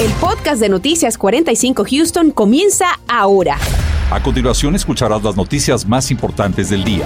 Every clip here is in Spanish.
El podcast de Noticias 45 Houston comienza ahora. A continuación escucharás las noticias más importantes del día.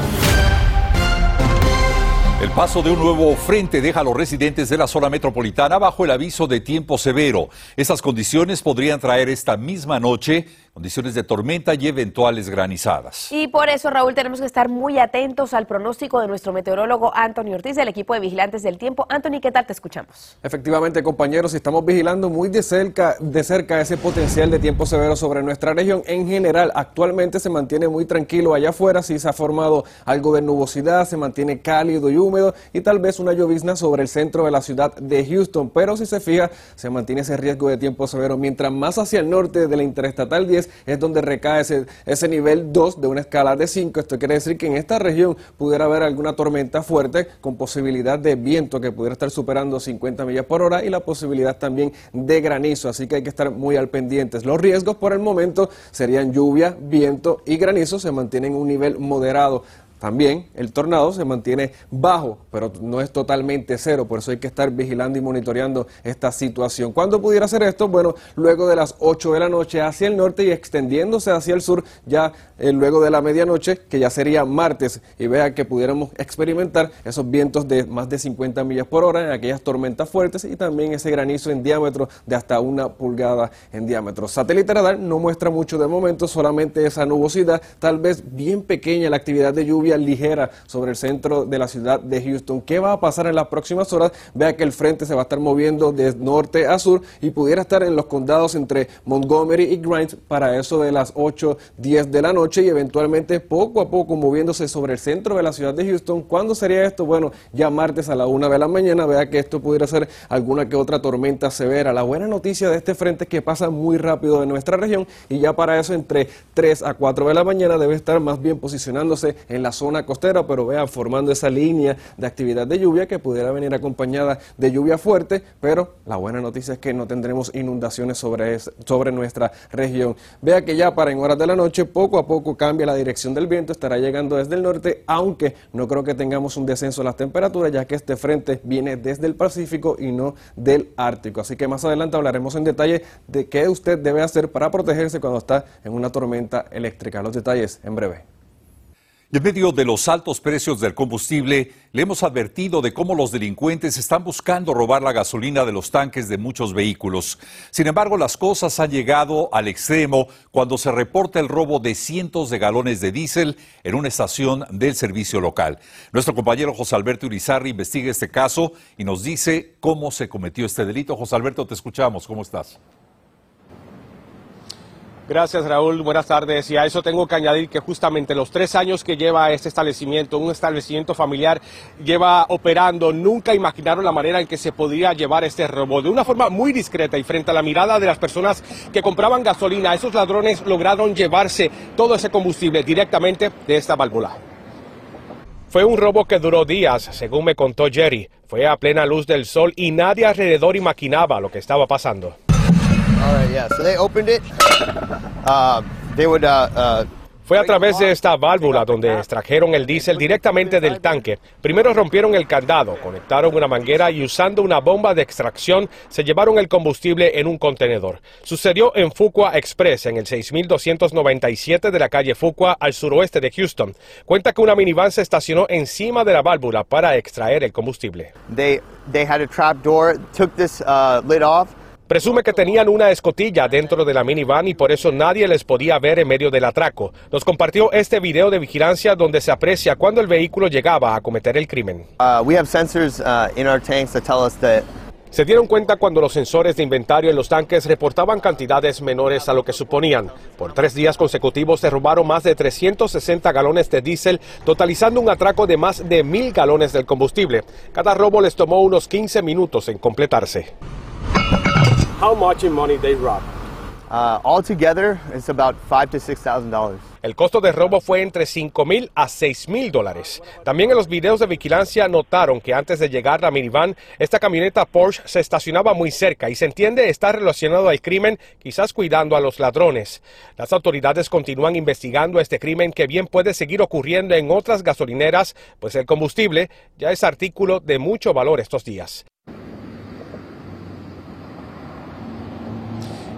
El paso de un nuevo frente deja a los residentes de la zona metropolitana bajo el aviso de tiempo severo. Estas condiciones podrían traer esta misma noche condiciones de tormenta y eventuales granizadas. Y por eso, Raúl, tenemos que estar muy atentos al pronóstico de nuestro meteorólogo Anthony Ortiz del equipo de vigilantes del tiempo. Anthony, ¿qué tal te escuchamos? Efectivamente, compañeros, estamos vigilando muy de cerca, de cerca ese potencial de tiempo severo sobre nuestra región. En general, actualmente se mantiene muy tranquilo allá afuera, sí se ha formado algo de nubosidad, se mantiene cálido y húmedo y tal vez una llovizna sobre el centro de la ciudad de Houston, pero si se fija, se mantiene ese riesgo de tiempo severo. Mientras más hacia el norte de la Interestatal 10, es donde recae ese, ese nivel 2 de una escala de 5. Esto quiere decir que en esta región pudiera haber alguna tormenta fuerte con posibilidad de viento que pudiera estar superando 50 millas por hora y la posibilidad también de granizo. Así que hay que estar muy al pendientes. Los riesgos por el momento serían lluvia, viento y granizo. Se mantienen en un nivel moderado. También el tornado se mantiene bajo, pero no es totalmente cero, por eso hay que estar vigilando y monitoreando esta situación. ¿Cuándo pudiera ser esto? Bueno, luego de las 8 de la noche hacia el norte y extendiéndose hacia el sur ya eh, luego de la medianoche, que ya sería martes, y vea que pudiéramos experimentar esos vientos de más de 50 millas por hora en aquellas tormentas fuertes y también ese granizo en diámetro de hasta una pulgada en diámetro. Satélite radar no muestra mucho de momento, solamente esa nubosidad, tal vez bien pequeña la actividad de lluvia ligera sobre el centro de la ciudad de Houston. ¿Qué va a pasar en las próximas horas? Vea que el frente se va a estar moviendo de norte a sur y pudiera estar en los condados entre Montgomery y Grimes para eso de las 8, 10 de la noche y eventualmente poco a poco moviéndose sobre el centro de la ciudad de Houston. ¿Cuándo sería esto? Bueno, ya martes a la 1 de la mañana. Vea que esto pudiera ser alguna que otra tormenta severa. La buena noticia de este frente es que pasa muy rápido en nuestra región y ya para eso entre 3 a 4 de la mañana debe estar más bien posicionándose en la costera, pero vean, formando esa línea de actividad de lluvia que pudiera venir acompañada de lluvia fuerte, pero la buena noticia es que no tendremos inundaciones sobre, sobre nuestra región. Vea que ya para en horas de la noche, poco a poco cambia la dirección del viento, estará llegando desde el norte, aunque no creo que tengamos un descenso de las temperaturas, ya que este frente viene desde el Pacífico y no del Ártico. Así que más adelante hablaremos en detalle de qué usted debe hacer para protegerse cuando está en una tormenta eléctrica. Los detalles en breve. En medio de los altos precios del combustible, le hemos advertido de cómo los delincuentes están buscando robar la gasolina de los tanques de muchos vehículos. Sin embargo, las cosas han llegado al extremo cuando se reporta el robo de cientos de galones de diésel en una estación del servicio local. Nuestro compañero José Alberto Urizarri investiga este caso y nos dice cómo se cometió este delito. José Alberto, te escuchamos. ¿Cómo estás? Gracias Raúl, buenas tardes. Y a eso tengo que añadir que justamente los tres años que lleva este establecimiento, un establecimiento familiar, lleva operando, nunca imaginaron la manera en que se podría llevar este robo. De una forma muy discreta y frente a la mirada de las personas que compraban gasolina, esos ladrones lograron llevarse todo ese combustible directamente de esta válvula. Fue un robo que duró días, según me contó Jerry. Fue a plena luz del sol y nadie alrededor imaginaba lo que estaba pasando. Fue a través de esta válvula donde extrajeron el diésel directamente del tanque. Primero rompieron el candado, conectaron una manguera y usando una bomba de extracción se llevaron el combustible en un contenedor. Sucedió en Fuqua Express, en el 6297 de la calle Fuqua, al suroeste de Houston. Cuenta que una minivan se estacionó encima de la válvula para extraer el combustible. They, they had a trap door, took this uh, lid off. Presume que tenían una escotilla dentro de la minivan y por eso nadie les podía ver en medio del atraco. Nos compartió este video de vigilancia donde se aprecia cuando el vehículo llegaba a cometer el crimen. Uh, we have sensors uh, in our tanks that tell us that Se dieron cuenta cuando los sensores de inventario en los tanques reportaban cantidades menores a lo que suponían. Por tres días consecutivos se robaron más de 360 galones de diésel, totalizando un atraco de más de mil galones del combustible. Cada robo les tomó unos 15 minutos en completarse. How much in money they robbed? uh, altogether it's about five to six thousand dollars. El costo de robo fue entre 5 mil a 6 mil dólares. También en los videos de vigilancia notaron que antes de llegar la minivan, esta camioneta Porsche se estacionaba muy cerca y se entiende estar relacionado al crimen, quizás cuidando a los ladrones. Las autoridades continúan investigando este crimen que bien puede seguir ocurriendo en otras gasolineras, pues el combustible ya es artículo de mucho valor estos días.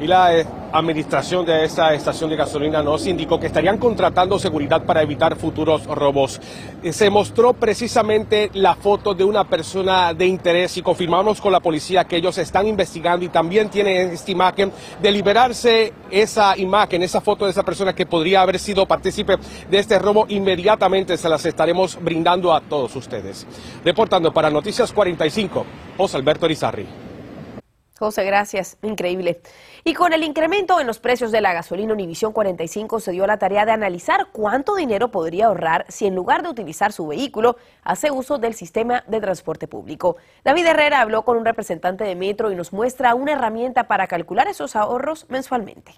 Y la eh, administración de esta estación de gasolina nos indicó que estarían contratando seguridad para evitar futuros robos. Eh, se mostró precisamente la foto de una persona de interés y confirmamos con la policía que ellos están investigando y también tienen esta imagen de liberarse esa imagen, esa foto de esa persona que podría haber sido partícipe de este robo. Inmediatamente se las estaremos brindando a todos ustedes. Reportando para Noticias 45, José Alberto. José, gracias. Increíble. Y con el incremento en los precios de la gasolina, Univisión 45 se dio la tarea de analizar cuánto dinero podría ahorrar si en lugar de utilizar su vehículo hace uso del sistema de transporte público. David Herrera habló con un representante de Metro y nos muestra una herramienta para calcular esos ahorros mensualmente.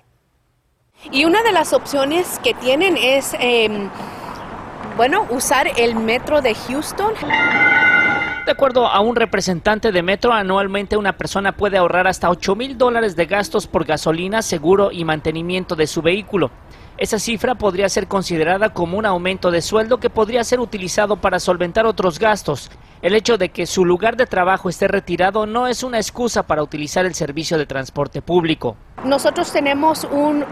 Y una de las opciones que tienen es, eh, bueno, usar el Metro de Houston. De acuerdo a un representante de Metro, anualmente una persona puede ahorrar hasta 8 mil dólares de gastos por gasolina, seguro y mantenimiento de su vehículo. Esa cifra podría ser considerada como un aumento de sueldo que podría ser utilizado para solventar otros gastos. El hecho de que su lugar de trabajo esté retirado no es una excusa para utilizar el servicio de transporte público. Nosotros tenemos un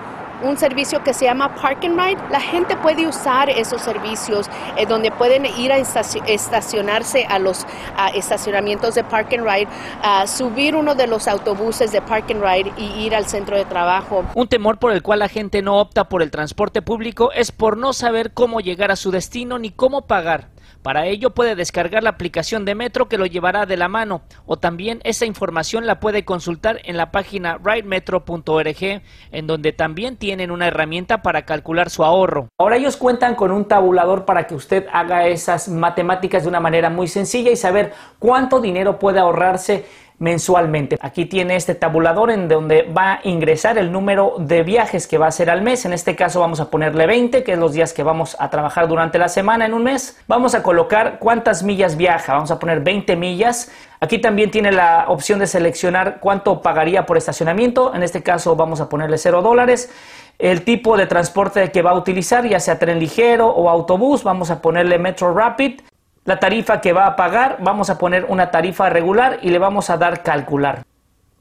un servicio que se llama Park and Ride. La gente puede usar esos servicios eh, donde pueden ir a estacionarse a los estacionamientos de Park Ride, a subir uno de los autobuses de Park Ride y ir al centro de trabajo. Un temor por el cual la gente no opta por el transporte público es por no saber cómo llegar a su destino ni cómo pagar. Para ello puede descargar la aplicación de Metro que lo llevará de la mano o también esa información la puede consultar en la página ridemetro.org en donde también tienen una herramienta para calcular su ahorro. Ahora ellos cuentan con un tabulador para que usted haga esas matemáticas de una manera muy sencilla y saber cuánto dinero puede ahorrarse mensualmente. Aquí tiene este tabulador en donde va a ingresar el número de viajes que va a hacer al mes. En este caso vamos a ponerle 20, que es los días que vamos a trabajar durante la semana en un mes. Vamos a colocar cuántas millas viaja. Vamos a poner 20 millas. Aquí también tiene la opción de seleccionar cuánto pagaría por estacionamiento. En este caso vamos a ponerle 0 dólares. El tipo de transporte que va a utilizar, ya sea tren ligero o autobús, vamos a ponerle Metro Rapid la tarifa que va a pagar, vamos a poner una tarifa regular y le vamos a dar calcular.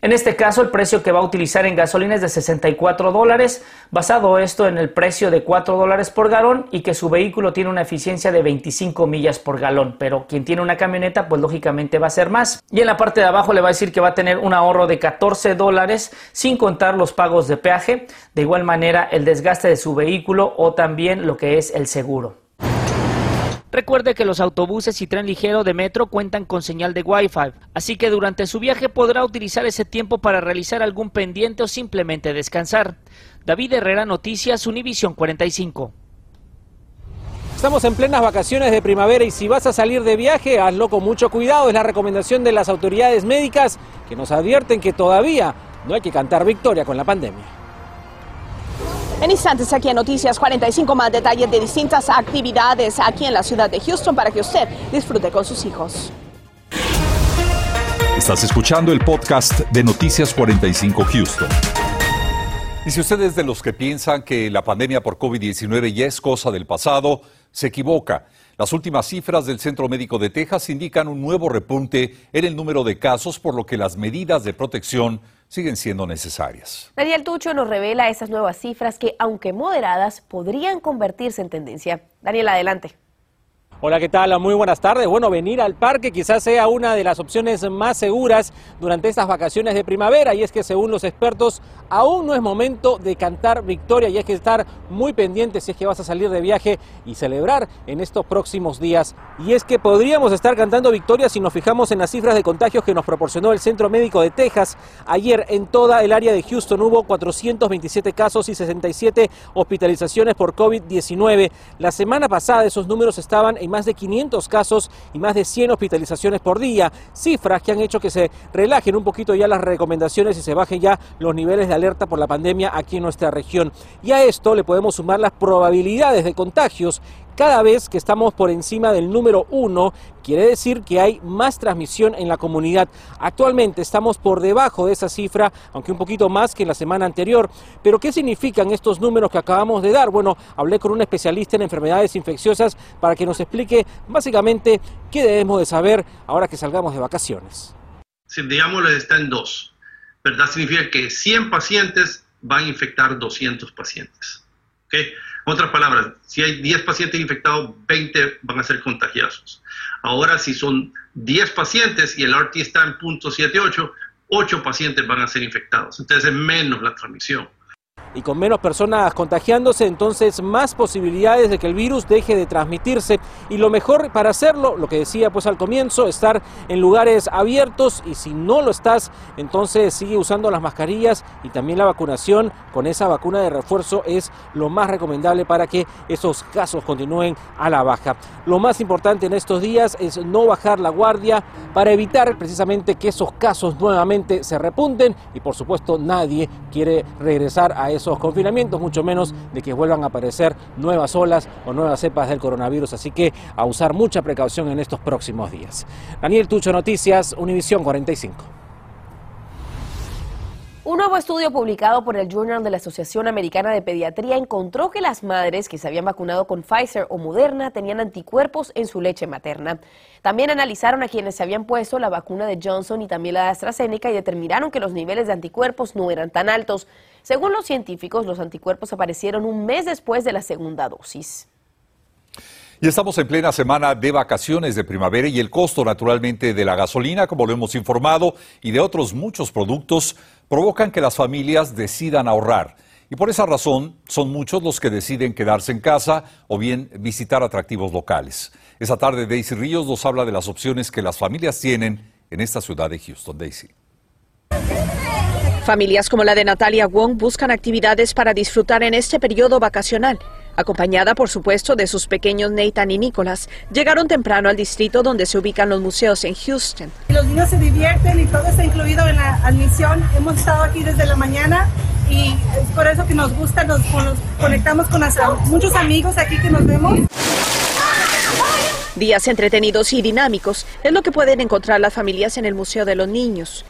En este caso, el precio que va a utilizar en gasolina es de 64 dólares, basado esto en el precio de 4 dólares por galón y que su vehículo tiene una eficiencia de 25 millas por galón. Pero quien tiene una camioneta, pues lógicamente va a ser más. Y en la parte de abajo le va a decir que va a tener un ahorro de 14 dólares sin contar los pagos de peaje. De igual manera, el desgaste de su vehículo o también lo que es el seguro. Recuerde que los autobuses y tren ligero de metro cuentan con señal de Wi-Fi, así que durante su viaje podrá utilizar ese tiempo para realizar algún pendiente o simplemente descansar. David Herrera, Noticias, Univisión 45. Estamos en plenas vacaciones de primavera y si vas a salir de viaje, hazlo con mucho cuidado. Es la recomendación de las autoridades médicas que nos advierten que todavía no hay que cantar victoria con la pandemia. En instantes aquí en Noticias 45 más detalles de distintas actividades aquí en la ciudad de Houston para que usted disfrute con sus hijos. Estás escuchando el podcast de Noticias 45 Houston. Y si usted es de los que piensan que la pandemia por COVID-19 ya es cosa del pasado, se equivoca. Las últimas cifras del Centro Médico de Texas indican un nuevo repunte en el número de casos, por lo que las medidas de protección siguen siendo necesarias. Daniel Tucho nos revela esas nuevas cifras que, aunque moderadas, podrían convertirse en tendencia. Daniel, adelante. Hola, ¿qué tal? Muy buenas tardes. Bueno, venir al parque quizás sea una de las opciones más seguras durante estas vacaciones de primavera y es que según los expertos aún no es momento de cantar victoria y hay que estar muy pendiente si es que vas a salir de viaje y celebrar en estos próximos días. Y es que podríamos estar cantando victoria si nos fijamos en las cifras de contagios que nos proporcionó el Centro Médico de Texas. Ayer en toda el área de Houston hubo 427 casos y 67 hospitalizaciones por COVID-19. La semana pasada esos números estaban en más de 500 casos y más de 100 hospitalizaciones por día, cifras que han hecho que se relajen un poquito ya las recomendaciones y se bajen ya los niveles de alerta por la pandemia aquí en nuestra región. Y a esto le podemos sumar las probabilidades de contagios cada vez que estamos por encima del número uno, quiere decir que hay más transmisión en la comunidad. Actualmente estamos por debajo de esa cifra, aunque un poquito más que en la semana anterior. Pero ¿qué significan estos números que acabamos de dar? Bueno, hablé con un especialista en enfermedades infecciosas para que nos explique básicamente qué debemos de saber ahora que salgamos de vacaciones. Si, digámoslo, está en dos. ¿verdad? Significa que 100 pacientes van a infectar 200 pacientes. ¿okay? Otras palabras, si hay 10 pacientes infectados, 20 van a ser contagiosos. Ahora, si son 10 pacientes y el RT está en punto 78, 8 pacientes van a ser infectados. Entonces es menos la transmisión y con menos personas contagiándose, entonces más posibilidades de que el virus deje de transmitirse. Y lo mejor para hacerlo, lo que decía pues al comienzo, estar en lugares abiertos y si no lo estás, entonces sigue usando las mascarillas y también la vacunación con esa vacuna de refuerzo es lo más recomendable para que esos casos continúen a la baja. Lo más importante en estos días es no bajar la guardia para evitar precisamente que esos casos nuevamente se repunten y por supuesto nadie quiere regresar a eso esos confinamientos, mucho menos de que vuelvan a aparecer nuevas olas o nuevas cepas del coronavirus. Así que a usar mucha precaución en estos próximos días. Daniel Tucho, Noticias, Univisión 45. Un nuevo estudio publicado por el Journal de la Asociación Americana de Pediatría encontró que las madres que se habían vacunado con Pfizer o Moderna tenían anticuerpos en su leche materna. También analizaron a quienes se habían puesto la vacuna de Johnson y también la de AstraZeneca y determinaron que los niveles de anticuerpos no eran tan altos. Según los científicos, los anticuerpos aparecieron un mes después de la segunda dosis. Y estamos en plena semana de vacaciones de primavera y el costo naturalmente de la gasolina, como lo hemos informado, y de otros muchos productos provocan que las familias decidan ahorrar. Y por esa razón son muchos los que deciden quedarse en casa o bien visitar atractivos locales. Esa tarde Daisy Ríos nos habla de las opciones que las familias tienen en esta ciudad de Houston. Daisy. Familias como la de Natalia Wong buscan actividades para disfrutar en este periodo vacacional. Acompañada, por supuesto, de sus pequeños Nathan y Nicholas, llegaron temprano al distrito donde se ubican los museos en Houston. Los niños se divierten y todo está incluido en la admisión. Hemos estado aquí desde la mañana y es por eso que nos gusta, nos, conectamos con muchos amigos aquí que nos vemos. Días entretenidos y dinámicos es lo que pueden encontrar las familias en el Museo de los Niños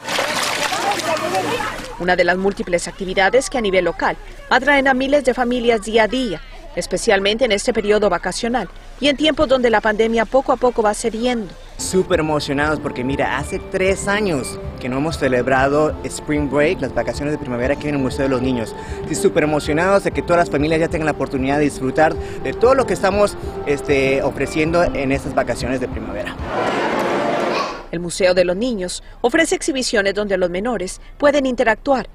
una de las múltiples actividades que a nivel local atraen a miles de familias día a día, especialmente en este periodo vacacional y en tiempos donde la pandemia poco a poco va cediendo. Súper emocionados porque mira, hace tres años que no hemos celebrado Spring Break, las vacaciones de primavera aquí en el Museo de los Niños. Estoy súper emocionados de que todas las familias ya tengan la oportunidad de disfrutar de todo lo que estamos este, ofreciendo en estas vacaciones de primavera. El Museo de los Niños ofrece exhibiciones donde los menores pueden interactuar.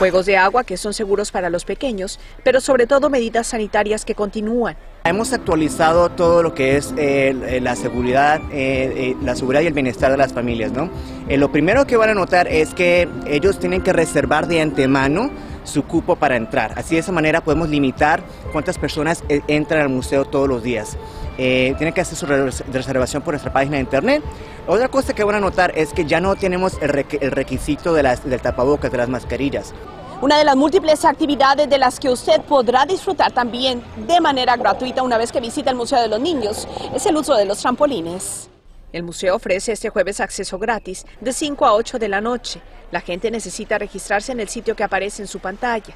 Juegos de agua que son seguros para los pequeños, pero sobre todo medidas sanitarias que continúan. Hemos actualizado todo lo que es eh, eh, la seguridad, eh, la seguridad y el bienestar de las familias, ¿no? lo primero que van a notar es que ellos tienen que reservar de antemano su cupo para entrar. Así de esa manera podemos limitar cuántas personas entran al museo todos los días. Eh, tienen que hacer su reservación por nuestra página de internet. Otra cosa que van a notar es que ya no tenemos el, requisito de las, del tapabocas, de las mascarillas. Una de las múltiples actividades de las que usted podrá disfrutar también de manera gratuita una vez que visita el Museo de los Niños es el uso de los trampolines. El museo ofrece este jueves acceso gratis de 5 a 8 de la noche. La gente necesita registrarse en el sitio que aparece en su pantalla.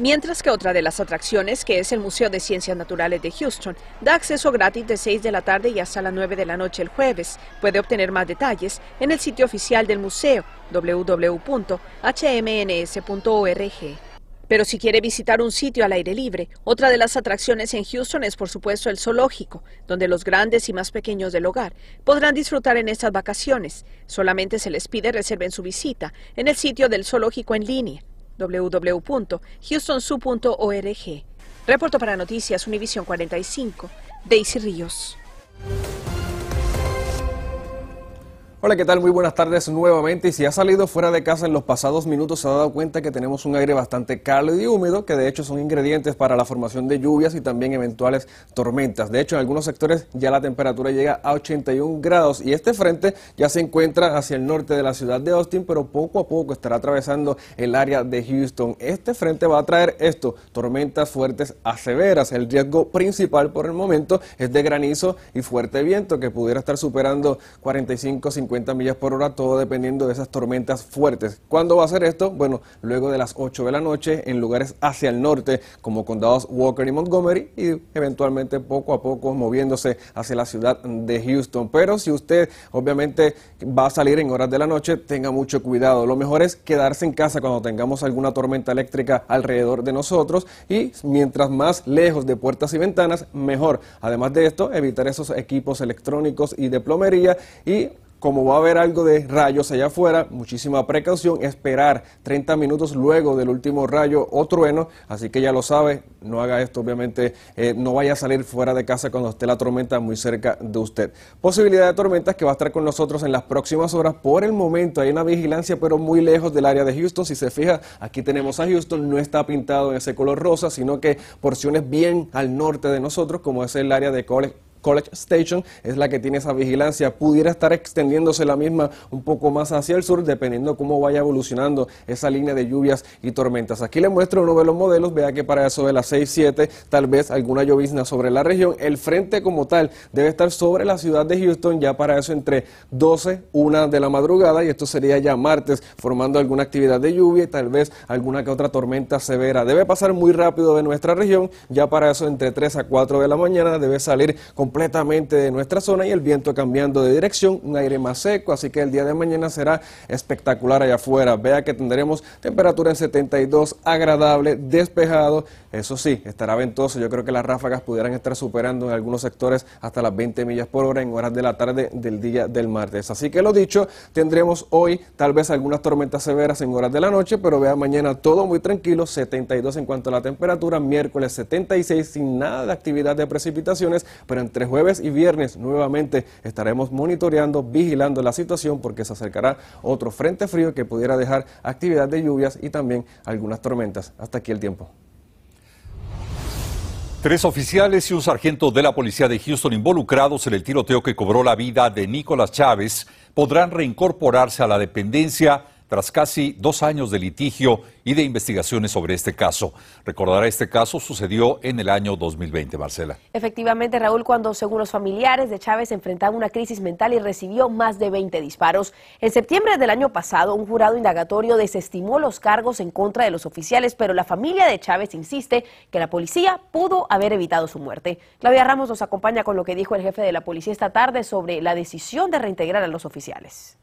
Mientras que otra de las atracciones, que es el Museo de Ciencias Naturales de Houston, da acceso gratis de 6 de la tarde y hasta las 9 de la noche el jueves. Puede obtener más detalles en el sitio oficial del museo www.hmns.org. Pero si quiere visitar un sitio al aire libre, otra de las atracciones en Houston es por supuesto el zoológico, donde los grandes y más pequeños del hogar podrán disfrutar en estas vacaciones. Solamente se les pide reserven su visita en el sitio del zoológico en línea www.houstonsu.org. Reporto para Noticias Univisión 45, Daisy Ríos. Hola, ¿qué tal? Muy buenas tardes nuevamente. Y si ha salido fuera de casa en los pasados minutos, se ha dado cuenta que tenemos un aire bastante cálido y húmedo, que de hecho son ingredientes para la formación de lluvias y también eventuales tormentas. De hecho, en algunos sectores ya la temperatura llega a 81 grados y este frente ya se encuentra hacia el norte de la ciudad de Austin, pero poco a poco estará atravesando el área de Houston. Este frente va a traer esto, tormentas fuertes a severas. El riesgo principal por el momento es de granizo y fuerte viento que pudiera estar superando 45, 50 50 millas por hora, todo dependiendo de esas tormentas fuertes. ¿Cuándo va a ser esto? Bueno, luego de las 8 de la noche en lugares hacia el norte, como condados Walker y Montgomery, y eventualmente poco a poco moviéndose hacia la ciudad de Houston. Pero si usted obviamente va a salir en horas de la noche, tenga mucho cuidado. Lo mejor es quedarse en casa cuando tengamos alguna tormenta eléctrica alrededor de nosotros y mientras más lejos de puertas y ventanas, mejor. Además de esto, evitar esos equipos electrónicos y de plomería y como va a haber algo de rayos allá afuera, muchísima precaución, esperar 30 minutos luego del último rayo o trueno, así que ya lo sabe, no haga esto, obviamente, eh, no vaya a salir fuera de casa cuando esté la tormenta muy cerca de usted. Posibilidad de tormentas que va a estar con nosotros en las próximas horas, por el momento hay una vigilancia, pero muy lejos del área de Houston, si se fija, aquí tenemos a Houston, no está pintado en ese color rosa, sino que porciones bien al norte de nosotros, como es el área de College College Station es la que tiene esa vigilancia. Pudiera estar extendiéndose la misma un poco más hacia el sur, dependiendo cómo vaya evolucionando esa línea de lluvias y tormentas. Aquí le muestro uno de los modelos. Vea que para eso de las 6-7, tal vez alguna llovizna sobre la región. El frente como tal debe estar sobre la ciudad de Houston, ya para eso entre 12, 1 de la madrugada, y esto sería ya martes, formando alguna actividad de lluvia y tal vez alguna que otra tormenta severa. Debe pasar muy rápido de nuestra región, ya para eso entre 3 a 4 de la mañana debe salir con completamente de nuestra zona y el viento cambiando de dirección, un aire más seco, así que el día de mañana será espectacular allá afuera. Vea que tendremos temperatura en 72, agradable, despejado, eso sí, estará ventoso, yo creo que las ráfagas pudieran estar superando en algunos sectores hasta las 20 millas por hora en horas de la tarde del día del martes. Así que lo dicho, tendremos hoy tal vez algunas tormentas severas en horas de la noche, pero vea mañana todo muy tranquilo, 72 en cuanto a la temperatura, miércoles 76 sin nada de actividad de precipitaciones, pero entre jueves y viernes nuevamente estaremos monitoreando, vigilando la situación porque se acercará otro frente frío que pudiera dejar actividad de lluvias y también algunas tormentas. Hasta aquí el tiempo. Tres oficiales y un sargento de la policía de Houston involucrados en el tiroteo que cobró la vida de Nicolás Chávez podrán reincorporarse a la dependencia tras casi dos años de litigio y de investigaciones sobre este caso. Recordará, este caso sucedió en el año 2020, Marcela. Efectivamente, Raúl, cuando según los familiares de Chávez enfrentaba una crisis mental y recibió más de 20 disparos. En septiembre del año pasado, un jurado indagatorio desestimó los cargos en contra de los oficiales, pero la familia de Chávez insiste que la policía pudo haber evitado su muerte. Claudia Ramos nos acompaña con lo que dijo el jefe de la policía esta tarde sobre la decisión de reintegrar a los oficiales.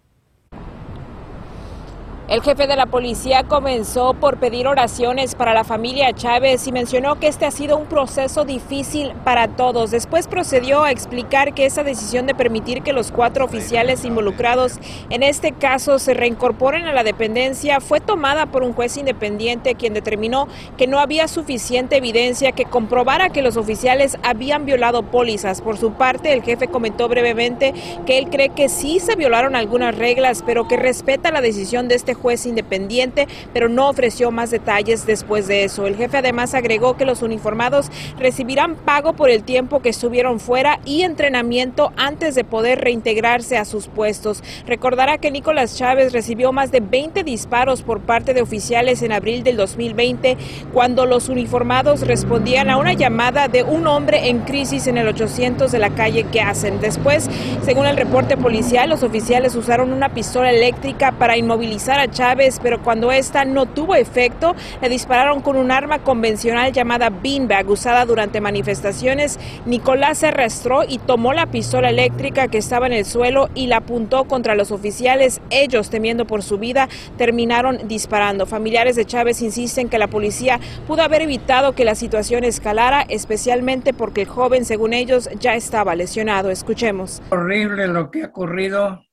El jefe de la policía comenzó por pedir oraciones para la familia Chávez y mencionó que este ha sido un proceso difícil para todos. Después procedió a explicar que esa decisión de permitir que los cuatro oficiales involucrados en este caso se reincorporen a la dependencia fue tomada por un juez independiente quien determinó que no había suficiente evidencia que comprobara que los oficiales habían violado pólizas. Por su parte, el jefe comentó brevemente que él cree que sí se violaron algunas reglas, pero que respeta la decisión de este juez independiente, pero no ofreció más detalles después de eso. El jefe además agregó que los uniformados recibirán pago por el tiempo que estuvieron fuera y entrenamiento antes de poder reintegrarse a sus puestos. Recordará que Nicolás Chávez recibió más de 20 disparos por parte de oficiales en abril del 2020 cuando los uniformados respondían a una llamada de un hombre en crisis en el 800 de la calle que hacen. Después, según el reporte policial, los oficiales usaron una pistola eléctrica para inmovilizar a Chávez, pero cuando esta no tuvo efecto, le dispararon con un arma convencional llamada beanbag usada durante manifestaciones. Nicolás se arrastró y tomó la pistola eléctrica que estaba en el suelo y la apuntó contra los oficiales. Ellos, temiendo por su vida, terminaron disparando. Familiares de Chávez insisten que la policía pudo haber evitado que la situación escalara, especialmente porque el joven, según ellos, ya estaba lesionado. Escuchemos. Horrible lo que ha ocurrido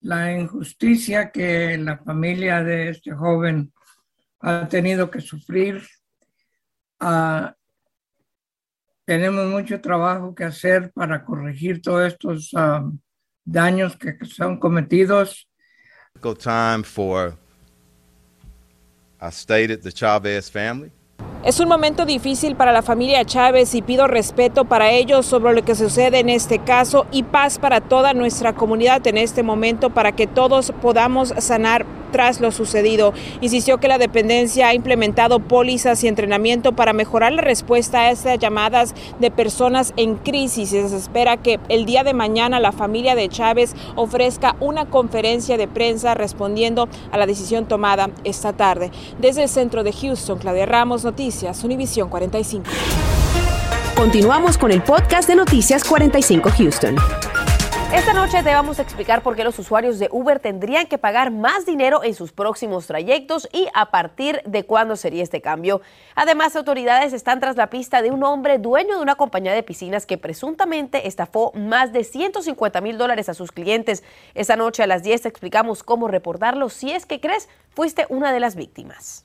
la injusticia que la familia de este joven ha tenido que sufrir. Ah, tenemos mucho trabajo que hacer para corregir todos estos ah, daños que son cometidos. Time for, I stated the Chavez family. Es un momento difícil para la familia Chávez y pido respeto para ellos sobre lo que sucede en este caso y paz para toda nuestra comunidad en este momento para que todos podamos sanar tras lo sucedido. Insistió que la dependencia ha implementado pólizas y entrenamiento para mejorar la respuesta a estas llamadas de personas en crisis. Se espera que el día de mañana la familia de Chávez ofrezca una conferencia de prensa respondiendo a la decisión tomada esta tarde. Desde el centro de Houston, Claudia Ramos, Noticias, Univisión 45. Continuamos con el podcast de Noticias 45 Houston. Esta noche te vamos a explicar por qué los usuarios de Uber tendrían que pagar más dinero en sus próximos trayectos y a partir de cuándo sería este cambio. Además, autoridades están tras la pista de un hombre dueño de una compañía de piscinas que presuntamente estafó más de 150 mil dólares a sus clientes. Esta noche a las 10 te explicamos cómo reportarlo si es que crees fuiste una de las víctimas.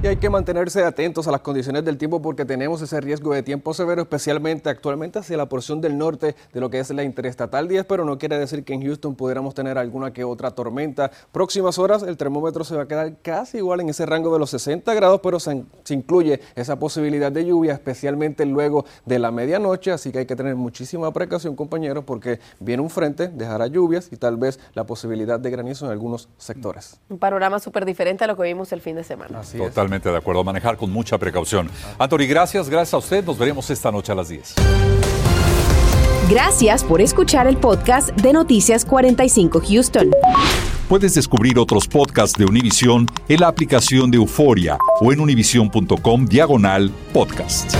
Y hay que mantenerse atentos a las condiciones del tiempo porque tenemos ese riesgo de tiempo severo, especialmente actualmente hacia la porción del norte de lo que es la Interestatal 10, pero no quiere decir que en Houston pudiéramos tener alguna que otra tormenta. Próximas horas el termómetro se va a quedar casi igual en ese rango de los 60 grados, pero se, se incluye esa posibilidad de lluvia, especialmente luego de la medianoche, así que hay que tener muchísima precaución, compañeros, porque viene un frente, dejará lluvias y tal vez la posibilidad de granizo en algunos sectores. Un panorama súper diferente a lo que vimos el fin de semana. Así Totalmente de acuerdo. Manejar con mucha precaución. Anthony, gracias. Gracias a usted. Nos veremos esta noche a las 10. Gracias por escuchar el podcast de Noticias 45 Houston. Puedes descubrir otros podcasts de Univision en la aplicación de Euforia o en univision.com diagonal podcast.